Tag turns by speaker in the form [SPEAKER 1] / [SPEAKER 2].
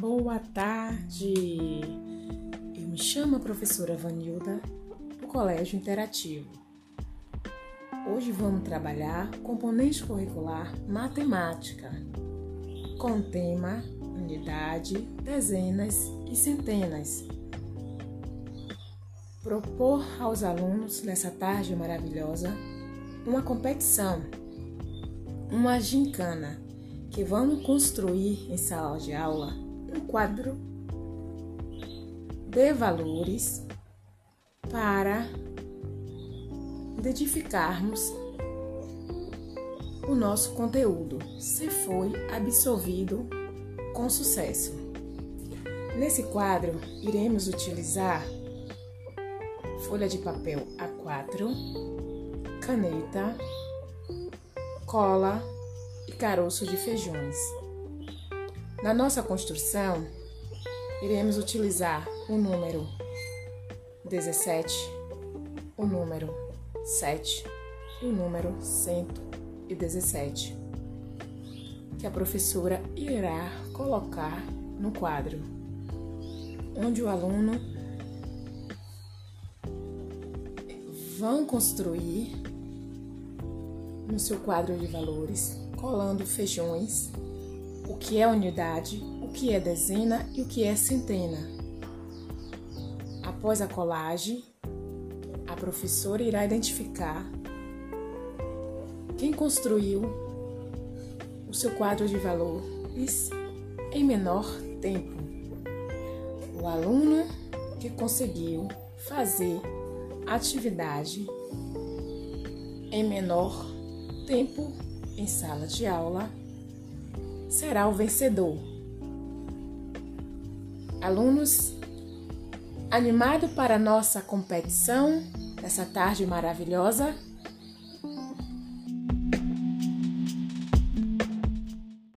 [SPEAKER 1] boa tarde! Eu me chamo a professora Vanilda, do Colégio Interativo. Hoje vamos trabalhar componente curricular matemática, com tema unidade, dezenas e centenas. Propor aos alunos nessa tarde maravilhosa uma competição, uma gincana que vamos construir em sala de aula um quadro de valores para identificarmos o nosso conteúdo, se foi absorvido com sucesso. Nesse quadro, iremos utilizar folha de papel A4, caneta, cola e caroço de feijões. Na nossa construção, iremos utilizar o número 17, o número 7 e o número 117, que a professora irá colocar no quadro, onde o aluno vão construir no seu quadro de valores colando feijões, o que é unidade, o que é dezena e o que é centena. Após a colagem, a professora irá identificar quem construiu o seu quadro de valores em menor tempo. O aluno que conseguiu fazer atividade em menor tempo em sala de aula será o vencedor. Alunos, animado para nossa competição nessa tarde maravilhosa?